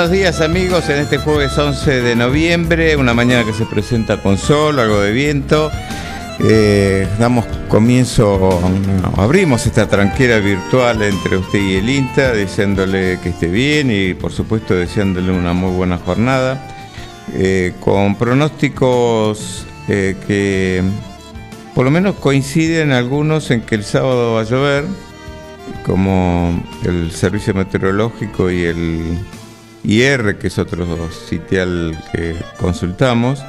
Buenos días amigos en este jueves 11 de noviembre, una mañana que se presenta con sol, algo de viento. Eh, damos comienzo, abrimos esta tranquera virtual entre usted y el INTA, deseándole que esté bien y por supuesto deseándole una muy buena jornada, eh, con pronósticos eh, que por lo menos coinciden algunos en que el sábado va a llover, como el servicio meteorológico y el IR, que es otro sitial que consultamos.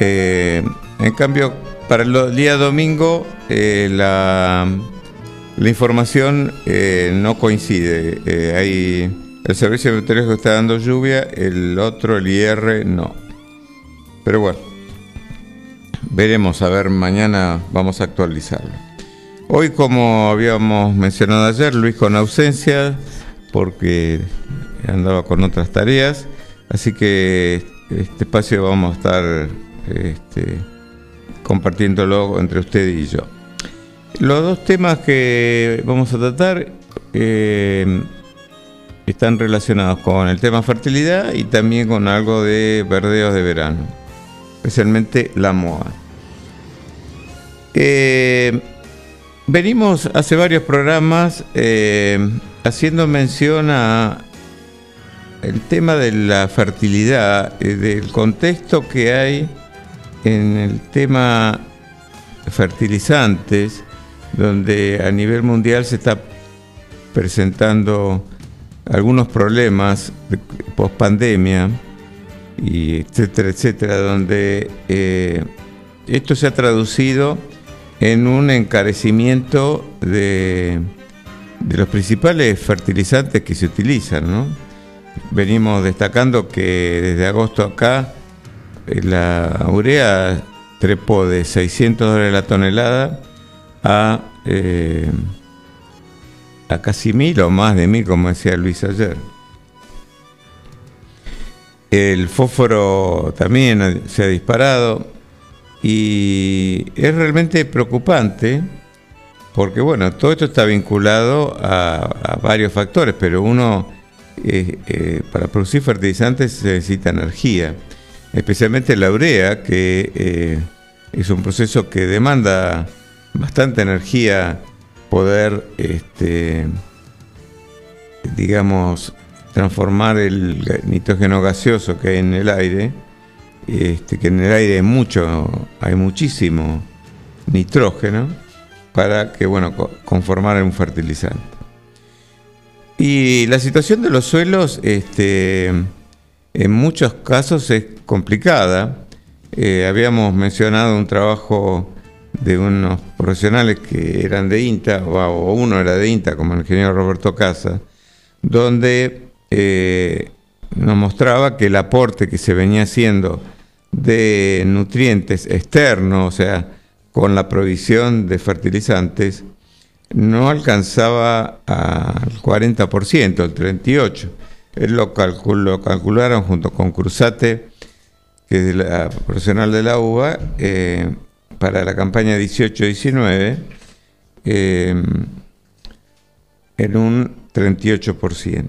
Eh, en cambio, para el día domingo eh, la, información eh, no coincide. hay, el servicio meteorológico está dando lluvia, el otro, el IR, no. Pero bueno, veremos, a ver, mañana vamos a actualizarlo. Hoy, como habíamos mencionado ayer, Luis con ausencia, porque andaba con otras tareas, así que este espacio vamos a estar este, compartiéndolo entre usted y yo. Los dos temas que vamos a tratar eh, están relacionados con el tema fertilidad y también con algo de verdeos de verano, especialmente la moa. Eh, venimos hace varios programas eh, haciendo mención a el tema de la fertilidad, eh, del contexto que hay en el tema fertilizantes, donde a nivel mundial se está presentando algunos problemas post pandemia, y etcétera, etcétera, donde eh, esto se ha traducido en un encarecimiento de, de los principales fertilizantes que se utilizan, ¿no? Venimos destacando que desde agosto acá eh, la urea trepó de 600 dólares la tonelada a, eh, a casi mil o más de mil, como decía Luis ayer. El fósforo también se ha disparado y es realmente preocupante porque, bueno, todo esto está vinculado a, a varios factores, pero uno eh, eh, para producir fertilizantes se necesita energía, especialmente la urea, que eh, es un proceso que demanda bastante energía poder, este, digamos, transformar el nitrógeno gaseoso que hay en el aire, este, que en el aire hay mucho, hay muchísimo nitrógeno, para que, bueno, conformar un fertilizante. Y la situación de los suelos, este, en muchos casos es complicada. Eh, habíamos mencionado un trabajo de unos profesionales que eran de INTA, o uno era de INTA, como el ingeniero Roberto Casa, donde eh, nos mostraba que el aporte que se venía haciendo de nutrientes externos, o sea, con la provisión de fertilizantes, no alcanzaba al 40%, el 38%. Él lo, calcularon junto con Cruzate, que es la profesional de la UBA, eh, para la campaña 18-19, eh, en un 38%.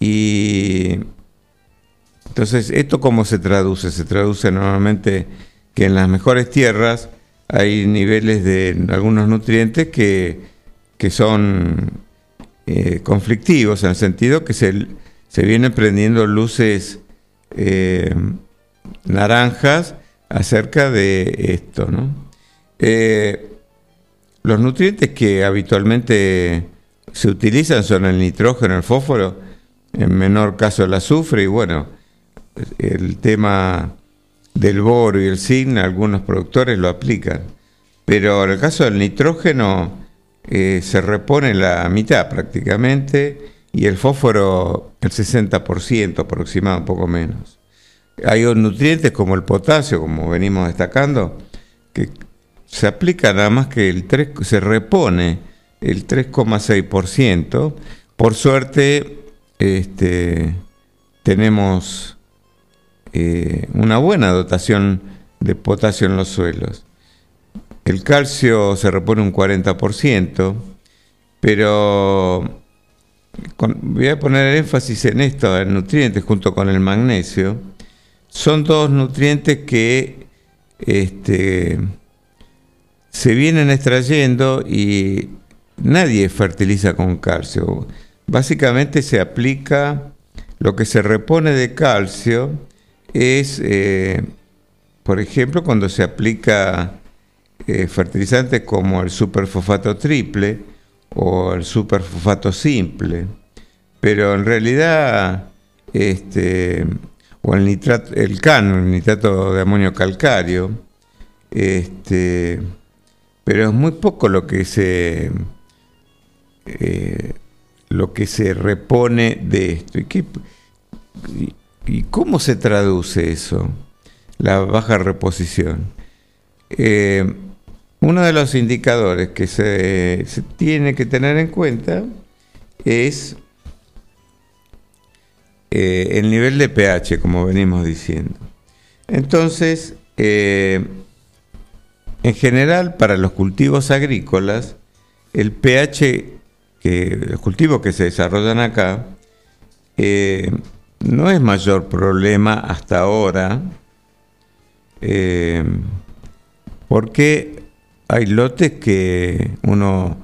Y entonces, ¿esto cómo se traduce? Se traduce normalmente que en las mejores tierras hay niveles de algunos nutrientes que, son eh, conflictivos, en el sentido que se, se vienen prendiendo luces eh, naranjas acerca de esto, ¿no? Eh, los nutrientes que habitualmente se utilizan son el nitrógeno, el fósforo, en menor caso el azufre y bueno, el tema del boro y el zinc, algunos productores lo aplican. Pero en el caso del nitrógeno eh, se repone la mitad prácticamente y el fósforo el 60% aproximado, un poco menos. Hay nutrientes como el potasio, como venimos destacando, que se aplica nada más que el 3, se repone el 3,6%. Por suerte, este, tenemos eh, una buena dotación de potasio en los suelos. El calcio se repone un 40%, pero voy a poner énfasis en esto, en nutrientes junto con el magnesio. Son dos nutrientes que este, se vienen extrayendo y nadie fertiliza con calcio. Básicamente se aplica lo que se repone de calcio es, eh, por ejemplo, cuando se aplica eh, fertilizantes como el superfosfato triple o el superfosfato simple, pero en realidad, este, o el nitrato, el CAN, el nitrato de amonio calcario, este, pero es muy poco lo que se eh, lo que se repone de esto. ¿Y, ¿Y cómo se traduce eso? La baja reposición. Eh, uno de los indicadores que se, tiene que tener en cuenta es eh, el nivel de pH, como venimos diciendo. Entonces, eh, en general, para los cultivos agrícolas, el pH, que, los cultivos que se desarrollan acá, no es mayor problema hasta ahora, porque hay lotes que uno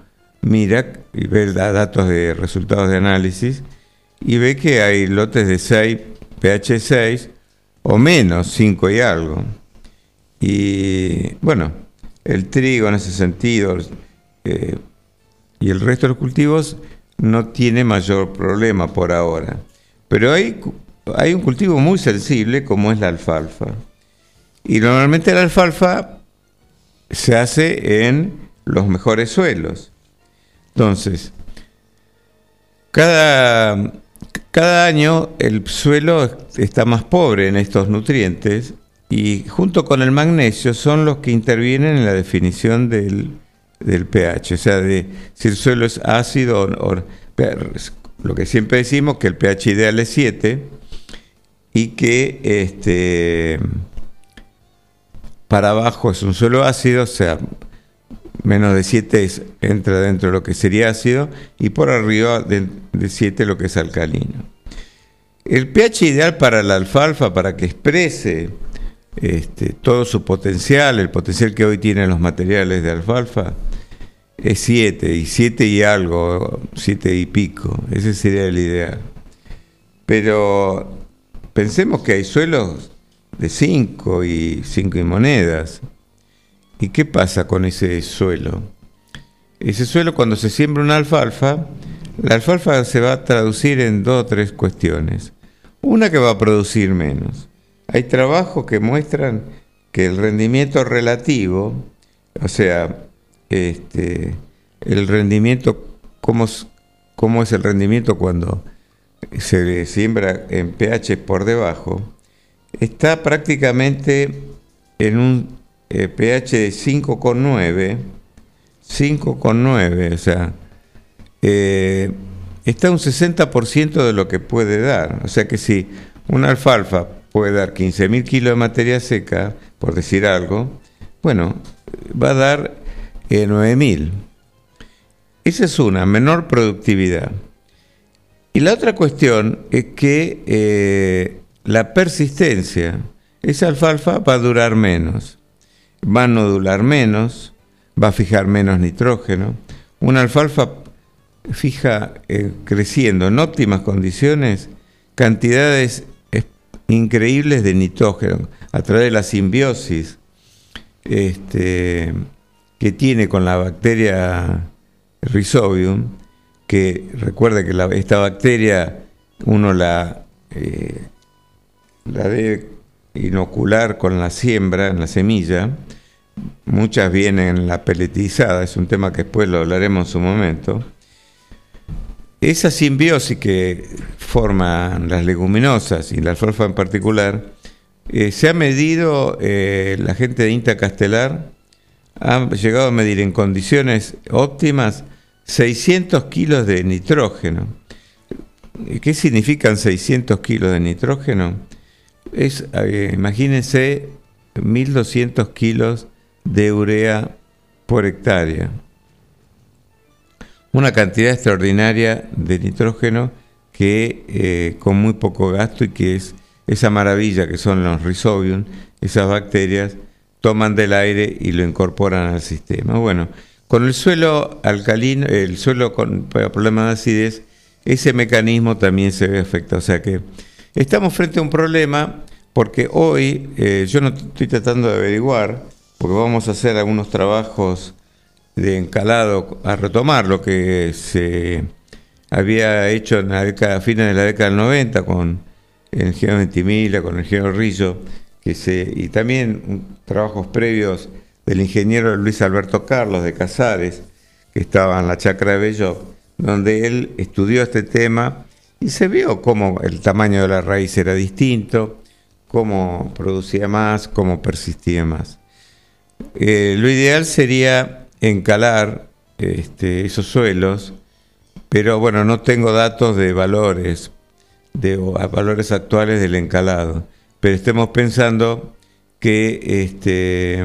mira y ve datos de resultados de análisis y ve que hay lotes de 6, pH 6 o menos, 5 y algo. Y bueno, el trigo en ese sentido eh, y el resto de los cultivos no tiene mayor problema por ahora. Pero hay, hay un cultivo muy sensible como es la alfalfa. Y normalmente la alfalfa se hace en los mejores suelos. Entonces, cada, cada año el suelo está más pobre en estos nutrientes y junto con el magnesio son los que intervienen en la definición del, pH, o sea, de si el suelo es ácido o, lo que siempre decimos que el pH ideal es 7 y que este para abajo es un suelo ácido, o sea, menos de 7 entra dentro de lo que sería ácido y por arriba de, 7 lo que es alcalino. El pH ideal para la alfalfa, para que exprese este, todo su potencial, el potencial que hoy tienen los materiales de alfalfa, es 7, y 7 y algo, 7 y pico, ese sería el ideal. Pero pensemos que hay suelos de 5 y 5 y monedas. ¿Y qué pasa con ese suelo? Ese suelo cuando se siembra una alfalfa, la alfalfa se va a traducir en dos o tres cuestiones. Una que va a producir menos. Hay trabajos que muestran que el rendimiento relativo, o sea, este, el rendimiento, cómo, es el rendimiento cuando se siembra en pH por debajo, está prácticamente en un eh, pH de 5,9, 5,9, o sea, eh, está un 60% de lo que puede dar. O sea que si una alfalfa puede dar 15.000 kilos de materia seca, por decir algo, bueno, va a dar 9.000. Eh, Esa es una, menor productividad. Y la otra cuestión es que la persistencia, esa alfalfa va a durar menos, va a nodular menos, va a fijar menos nitrógeno. Una alfalfa fija eh, creciendo en óptimas condiciones cantidades increíbles de nitrógeno a través de la simbiosis este, que tiene con la bacteria Rhizobium, que recuerda que esta bacteria uno la, eh, la debe inocular con la siembra, en la semilla, muchas vienen en la peletizada, es un tema que después lo hablaremos en su momento. Esa simbiosis que forman las leguminosas y la alfalfa en particular, eh, se ha medido, eh, la gente de INTA Castelar ha llegado a medir en condiciones óptimas 600 kilos de nitrógeno. ¿Qué significan 600 kilos de nitrógeno? Es, eh, imagínense, 1200 kilos de urea por hectárea. Una cantidad extraordinaria de nitrógeno que eh, con muy poco gasto y que es esa maravilla que son los rhizobium, esas bacterias, toman del aire y lo incorporan al sistema. Bueno, con el suelo alcalino, el suelo con problemas de acidez, ese mecanismo también se ve afectado. O sea que estamos frente a un problema porque hoy eh, yo no estoy tratando de averiguar porque vamos a hacer algunos trabajos de encalado a retomar lo que se había hecho en la década, fines de la década del 90 con el ingeniero Ventimiglia, con el ingeniero Rillo, y también trabajos previos del ingeniero Luis Alberto Carlos de Casares, que estaba en la chacra de Bello, donde él estudió este tema y se vio cómo el tamaño de la raíz era distinto, cómo producía más, cómo persistía más. Eh, lo ideal sería encalar este, esos suelos, pero bueno, no tengo datos de valores, de valores actuales del encalado, pero estemos pensando que este,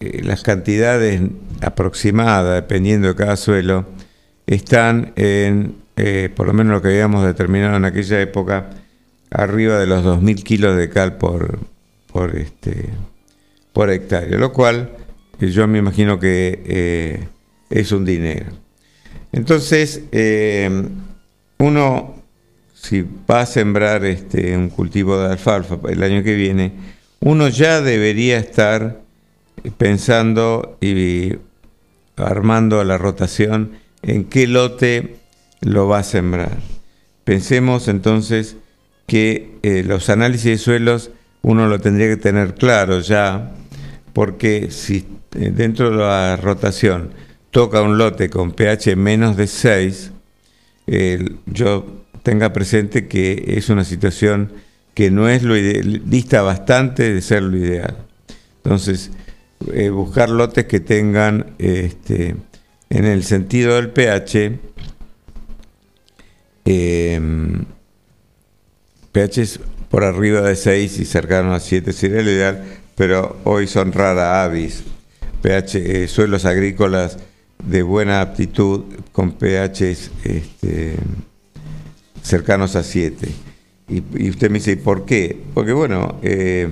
eh, las cantidades aproximadas, dependiendo de cada suelo, están en, eh, por lo menos lo que habíamos determinado en aquella época, arriba de los 2.000 kilos de cal por, por este, por hectárea, lo cual eh, yo me imagino que es un dinero. Entonces, uno, si va a sembrar este, un cultivo de alfalfa el año que viene, uno ya debería estar pensando y armando la rotación en qué lote lo va a sembrar. Pensemos entonces que los análisis de suelos uno lo tendría que tener claro ya porque si eh, dentro de la rotación toca un lote con pH menos de 6, yo tenga presente que es una situación que no es lo ideal, dista bastante de ser lo ideal. Entonces, eh, buscar lotes que tengan, este, en el sentido del pH, em, pH por arriba de 6 y cercano a 7 sería lo ideal, pero hoy son rara avis, pH, eh, suelos agrícolas de buena aptitud con pH este, cercanos a 7. Y, usted me dice, ¿por qué? Porque bueno, eh,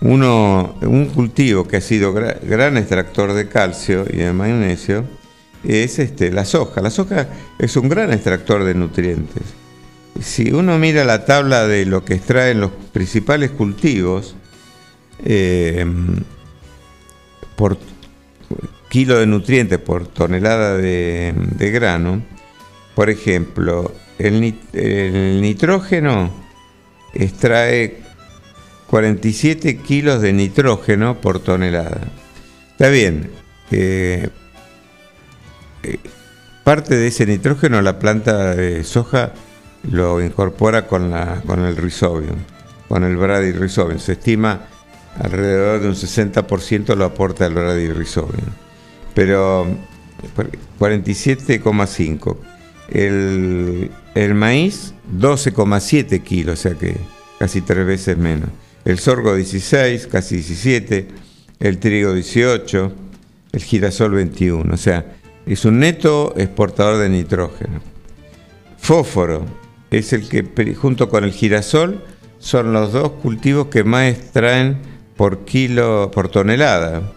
uno, un cultivo que ha sido gran extractor de calcio y de magnesio es este, la soja. La soja es un gran extractor de nutrientes. Si uno mira la tabla de lo que extraen los principales cultivos, eh, por kilo de nutrientes por tonelada de, grano, por ejemplo, el, nitrógeno extrae 47 kilos de nitrógeno por tonelada. Está bien, eh, eh, parte de ese nitrógeno la planta de soja lo incorpora con, la, con el rhizobium, con el bradyrhizobium. Se estima alrededor de un 60% lo aporta el radiorhizobium. Pero 47,5. El, el maíz 12,7 kilos, o sea que casi tres veces menos. El sorgo 16, casi 17. El trigo 18. El girasol 21. O sea, es un neto exportador de nitrógeno. Fósforo es el que, junto con el girasol, son los dos cultivos que más extraen por kilo, por tonelada.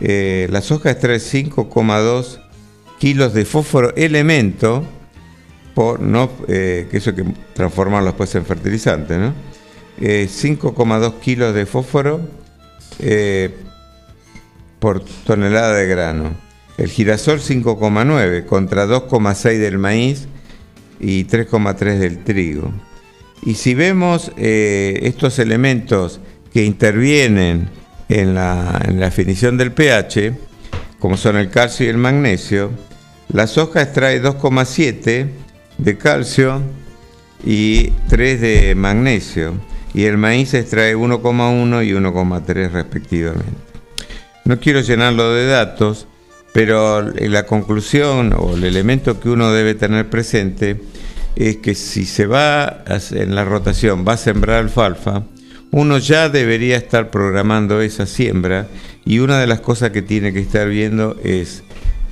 La soja extrae 5,2 kilos de fósforo elemento por no, eh, que eso que transformarlo después en fertilizante, ¿no? 5,2 kilos de fósforo por tonelada de grano. El girasol 5,9 contra 2,6 del maíz y 3,3 del trigo. Y si vemos eh, estos elementos que intervienen en la, en la, definición del pH, como son el calcio y el magnesio, la soja extrae 2,7 de calcio y 3 de magnesio, y el maíz extrae 1,1 y 1,3 respectivamente. No quiero llenarlo de datos, pero la conclusión o el elemento que uno debe tener presente es que si se va en la rotación, va a sembrar alfalfa, uno ya debería estar programando esa siembra y una de las cosas que tiene que estar viendo es,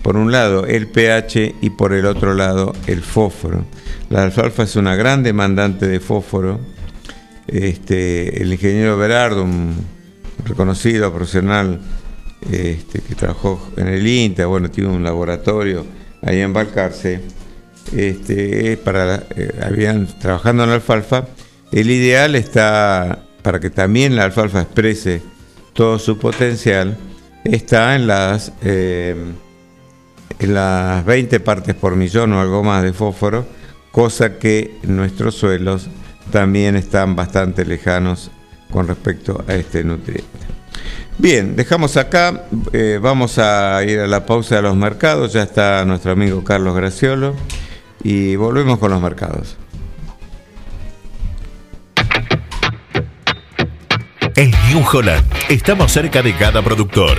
por un lado, el pH y por el otro lado, el fósforo. La alfalfa es una gran demandante de fósforo. Este, el ingeniero Berardo, un reconocido profesional este, que trabajó en el INTA, bueno, tiene un laboratorio ahí en Balcarce, este, para, eh, habían trabajando en la alfalfa, el ideal está, para que también la alfalfa exprese todo su potencial, está en las, eh, las 20 partes por millón o algo más de fósforo, cosa que nuestros suelos también están bastante lejanos con respecto a este nutriente. Bien, dejamos acá, eh, vamos a ir a la pausa de los mercados, ya está nuestro amigo Carlos Graciolo y volvemos con los mercados. En New Holland estamos cerca de cada productor.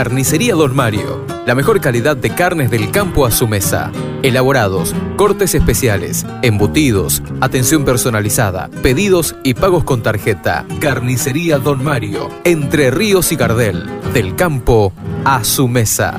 Carnicería Don Mario. La mejor calidad de carnes del campo a su mesa. Elaborados, cortes especiales, embutidos, atención personalizada, pedidos y pagos con tarjeta. Carnicería Don Mario. Entre Ríos y Cardel. Del campo a su mesa.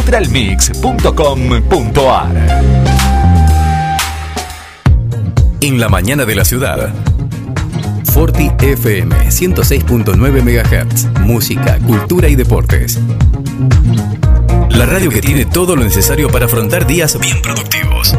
www.nutralmix.com.ar en la mañana de la ciudad. Forti FM 106.9 MHz. Música, cultura y deportes. La radio que tiene todo lo necesario para afrontar días bien productivos.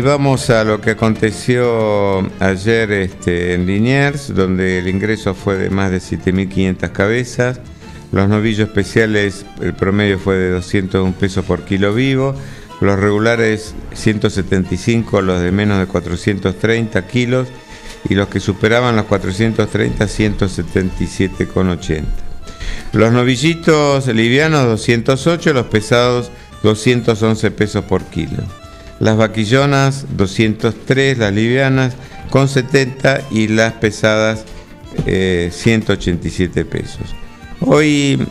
Y vamos a lo que aconteció ayer este, en Liniers, donde el ingreso fue de más de 7.500 cabezas. Los novillos especiales, el promedio fue de 201 pesos por kilo vivo. Los regulares 175, los de menos de 430 kilos. Y los que superaban los 430, 177,80. Los novillitos livianos 208, los pesados 211 pesos por kilo las vaquillonas 203, las livianas con 70 y las pesadas 187 eh, pesos. Hoy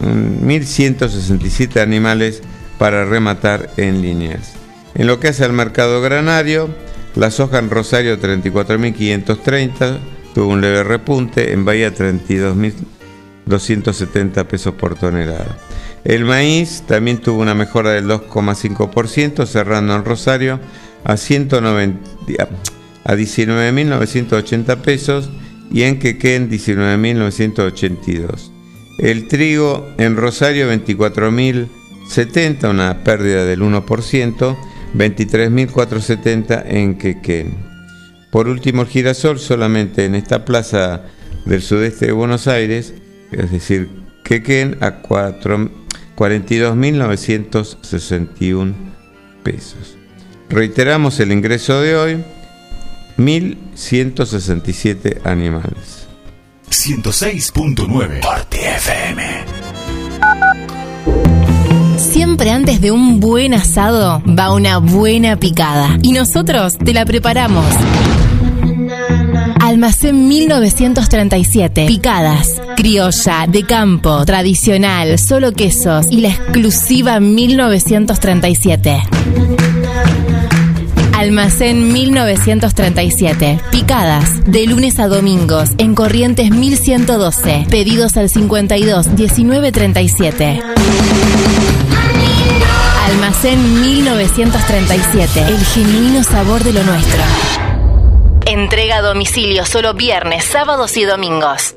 1.167 animales para rematar en líneas. En lo que hace al mercado granario, la soja en Rosario 34.530, tuvo un leve repunte, en Bahía 32.270 pesos por tonelada. El maíz también tuvo una mejora del 2,5%, cerrando en Rosario a, 19.980 pesos y en Quequén 19.982. El trigo en Rosario 24.070, una pérdida del 1%, 23.470 en Quequén. Por último, el girasol solamente en esta plaza del sudeste de Buenos Aires, es decir, Quequén, a 42.961 pesos. Reiteramos el ingreso de hoy, 1.167 animales. 106.9 FM. Siempre antes de un buen asado va una buena picada. Y nosotros te la preparamos. Almacén 1937. Picadas. Criolla, de campo, tradicional, solo quesos y la exclusiva 1937. Almacén 1937. Picadas. De lunes a domingos. En Corrientes 1112. Pedidos al 52 1937. Almacén 1937. El genuino sabor de lo nuestro. Entrega a domicilio solo viernes, sábados y domingos.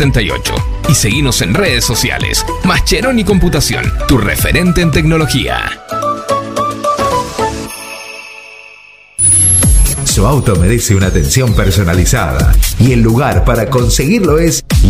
1278 y seguinos en redes sociales. Mascheroni Computación, tu referente en tecnología. Su auto merece una atención personalizada y el lugar para conseguirlo es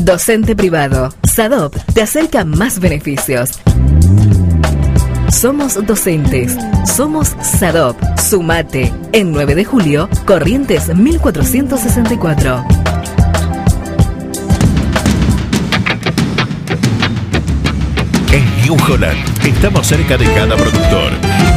Docente privado. SADOP te acerca más beneficios. Somos docentes. Somos SADOP. Sumate. En 9 de julio, Corrientes 1464. En New Holland estamos cerca de cada productor.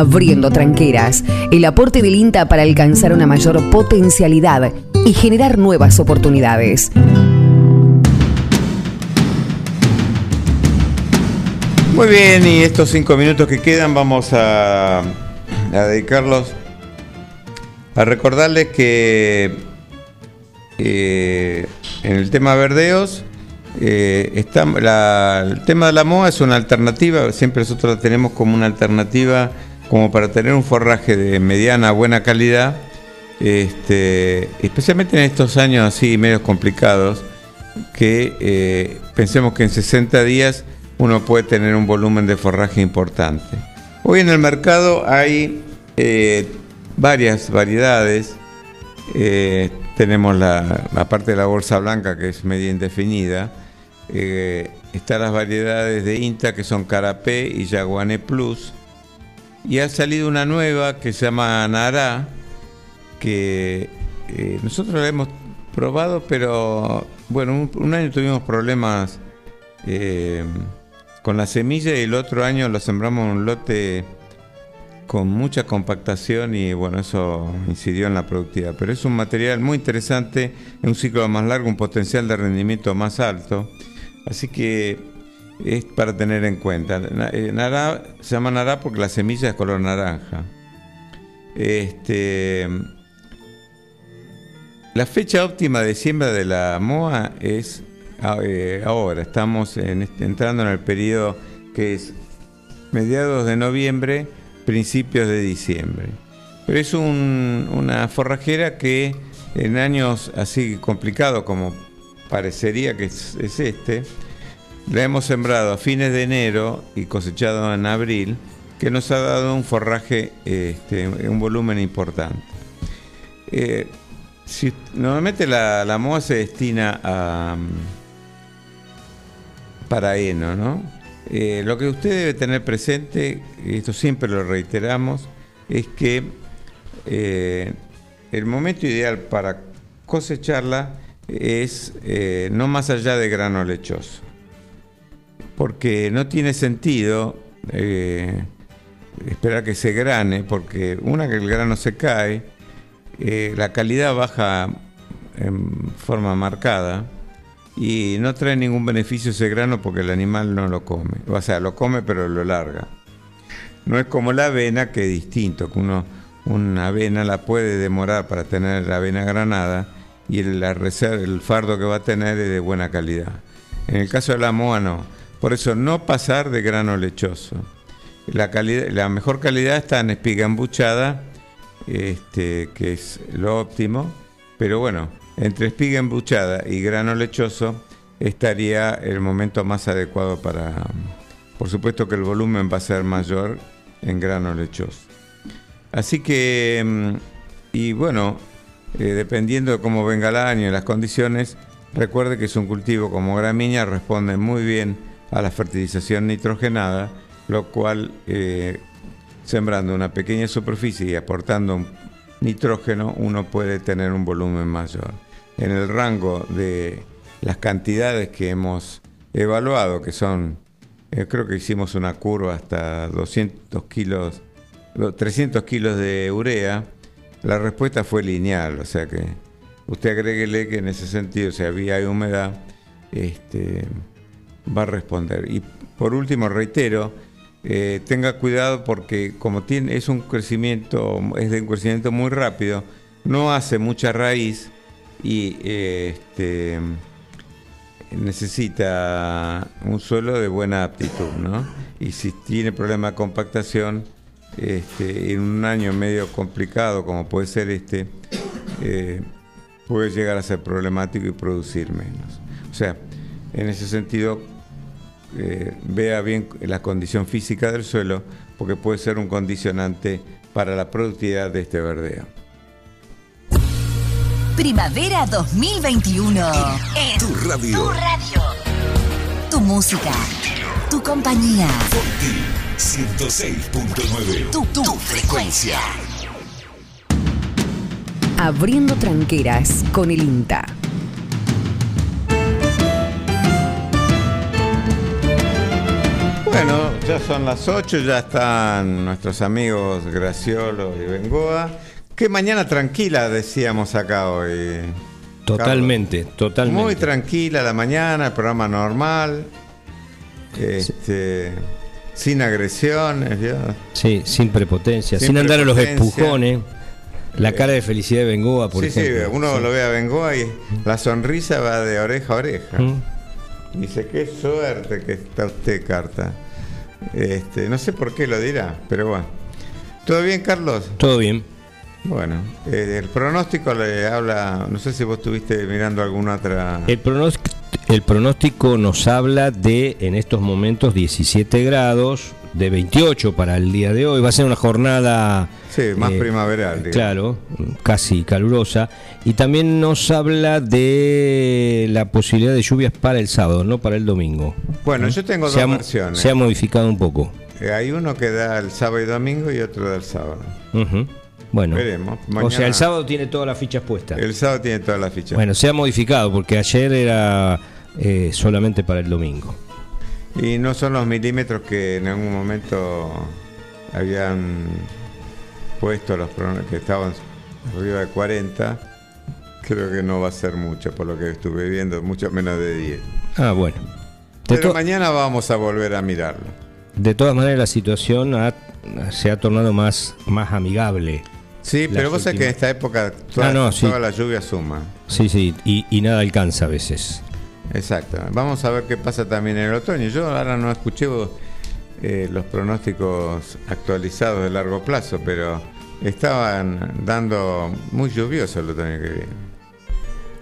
Abriendo tranqueras, el aporte del INTA para alcanzar una mayor potencialidad y generar nuevas oportunidades. Muy bien, y estos cinco minutos que quedan vamos a, dedicarlos a recordarles que eh, en el tema verdeos, eh, el tema de la MOA es una alternativa, siempre nosotros la tenemos como una alternativa como para tener un forraje de mediana buena calidad, este, especialmente en estos años así medios complicados, que eh, pensemos que en 60 días uno puede tener un volumen de forraje importante. Hoy en el mercado hay eh, varias variedades. Eh, tenemos la, parte de la bolsa blanca que es media indefinida. están las variedades de INTA que son Carapé y Yaguané Plus. Y ha salido una nueva que se llama Nará, que nosotros la hemos probado, pero bueno, un, año tuvimos problemas eh, con la semilla y el otro año lo sembramos en un lote con mucha compactación y bueno, eso incidió en la productividad. Pero es un material muy interesante, en un ciclo más largo, un potencial de rendimiento más alto. Así que es para tener en cuenta. Eh, se llama nará porque la semilla es color naranja. Este, la fecha óptima de siembra de la MOA es eh, ahora, estamos este, entrando en el periodo que es mediados de noviembre, principios de diciembre. Pero es una forrajera que en años así complicados como parecería que es, este, la hemos sembrado a fines de enero y cosechado en abril, que nos ha dado un forraje, este, un volumen importante. Eh, normalmente la, la MOA se destina a mm, para heno, ¿no? Eh, lo que usted debe tener presente, y esto siempre lo reiteramos, es que eh, el momento ideal para cosecharla es no más allá de grano lechoso, porque no tiene sentido esperar que se grane, porque una que el grano se cae, eh, la calidad baja en forma marcada y no trae ningún beneficio ese grano porque el animal no lo come. O sea, lo come pero lo larga. No es como la avena que es distinto, que uno una avena la puede demorar para tener la avena granada y el, el fardo que va a tener es de buena calidad. En el caso de la moa no. Por eso no pasar de grano lechoso. La, mejor calidad está en espiga embuchada este, que es lo óptimo, pero bueno, entre espiga embuchada y grano lechoso estaría el momento más adecuado para, por supuesto que el volumen va a ser mayor en grano lechoso. Así que, mm, y bueno, eh, dependiendo de cómo venga el año y las condiciones, recuerde que es un cultivo como gramínea, responde muy bien a la fertilización nitrogenada, lo cual eh, sembrando una pequeña superficie y aportando nitrógeno, uno puede tener un volumen mayor. En el rango de las cantidades que hemos evaluado, que son, eh, creo que hicimos una curva hasta 200 kilos, 300 kilos de urea, la respuesta fue lineal, o sea que usted agréguele que en ese sentido, si había humedad, este, va a responder. Y por último, reitero, eh, tenga cuidado porque como tiene, es un crecimiento, es de un crecimiento muy rápido, no hace mucha raíz y eh, este, necesita un suelo de buena aptitud, ¿no? Y si tiene problema de compactación, este, en un año medio complicado como puede ser este, eh, puede llegar a ser problemático y producir menos. O sea, en ese sentido, eh, vea bien la condición física del suelo, porque puede ser un condicionante para la productividad de este verdeo. Primavera 2021. tu radio. Tu radio. Tu música. Tu compañía. 106.9. Tu, tu, frecuencia. Abriendo tranqueras con el INTA. Ya son las 8, ya están nuestros amigos Graciolo y Bengoa. Qué mañana tranquila decíamos acá hoy. Totalmente, totalmente. Muy tranquila la mañana, el programa normal. Este, sin agresiones, Sí, sin prepotencia, sin, andar a los empujones. La cara de felicidad de Bengoa, por sí, ejemplo. Sí, uno lo ve a Bengoa y la sonrisa va de oreja a oreja. Mm. Dice, qué suerte que está usted, Carta. Este, no sé por qué lo dirá, pero bueno. ¿Todo bien, Carlos? Todo bien. Bueno, eh, el pronóstico le habla, no sé si vos estuviste mirando alguna otra... El pronóstico, el pronóstico nos habla de, en estos momentos, 17 grados, de 28 para el día de hoy. Va a ser una jornada... Sí, más primaveral. Digamos. Claro, casi calurosa. Y también nos habla de la posibilidad de lluvias para el sábado, no para el domingo. Bueno, yo tengo se dos ha, versiones. Se ha modificado un poco. Eh, hay uno que da el sábado y domingo y otro da el sábado. Uh -huh. Bueno, Veremos. Mañana, o sea, el sábado tiene todas las fichas puestas. El sábado tiene todas las fichas. Bueno, se ha modificado porque ayer era eh, solamente para el domingo. Y no son los milímetros que en algún momento habían puesto los que estaban arriba de 40. Creo que no va a ser mucho por lo que estuve viendo, mucho menos de 10. Ah, bueno. De Pero mañana vamos a volver a mirarlo. De todas maneras, la situación ha, se ha tornado más, más amigable. Sí, pero vos sabés que en esta época toda, ah, no, sí. toda la lluvia suma. Sí, sí, y, y, nada alcanza a veces. Exacto. Vamos a ver qué pasa también en el otoño. Yo ahora no escuché eh, los pronósticos actualizados de largo plazo, pero estaban dando muy lluvioso el otoño que viene.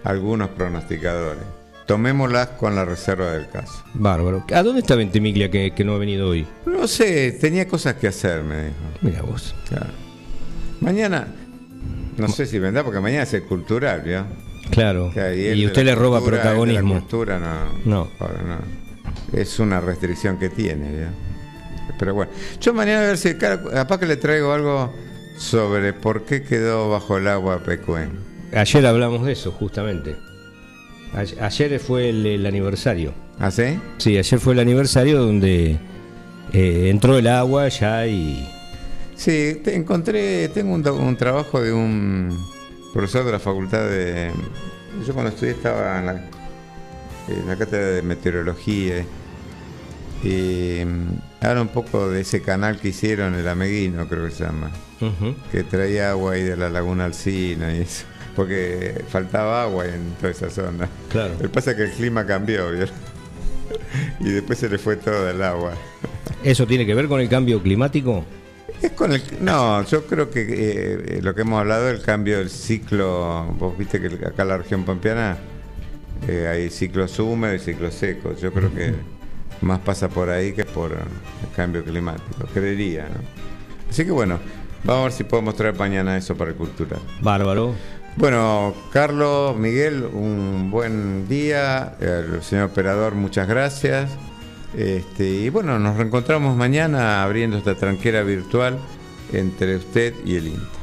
Algunos pronosticadores. Tomémoslas con la reserva del caso. Bárbaro. ¿A dónde está Ventimiglia que, que no ha venido hoy? No sé, tenía cosas que hacer, me dijo. Mira vos. Claro. Mañana, no sé si vendrá, porque mañana es el cultural, ¿vio? Claro. Y usted le roba cultura, protagonismo. La cultura no. No. no. Es una restricción que tiene. Pero bueno, yo mañana a ver si capaz que le traigo algo sobre por qué quedó bajo el agua Pecuén. Ayer hablamos de eso, justamente. Ayer fue el, el, aniversario. ¿Ah, sí? Sí, ayer fue el aniversario donde eh, entró el agua ya y. Sí, te encontré, tengo un, un, trabajo de un profesor de la facultad de. Yo cuando estudié estaba en la, en la cátedra de meteorología y habla un poco de ese canal que hicieron, el Ameguino, creo que se llama, uh -huh. que traía agua ahí de la laguna Alcina y eso porque faltaba agua en toda esa zona. Claro. Lo que pasa es que el clima cambió, ¿vieron? Y después se le fue todo el agua. ¿Eso tiene que ver con el cambio climático? Es con el, no, yo creo que eh, lo que hemos hablado, el cambio del ciclo, vos viste que acá en la región pampeana eh, hay ciclos húmedos y ciclos secos. Yo creo que más pasa por ahí que por el cambio climático, creería, ¿no? Así que bueno, vamos a ver si podemos traer mañana eso para el cultural. Bárbaro. Bueno, Carlos, Miguel, un buen día. El señor operador, muchas gracias. Este, y bueno, nos reencontramos mañana abriendo esta tranquera virtual entre usted y el INTA.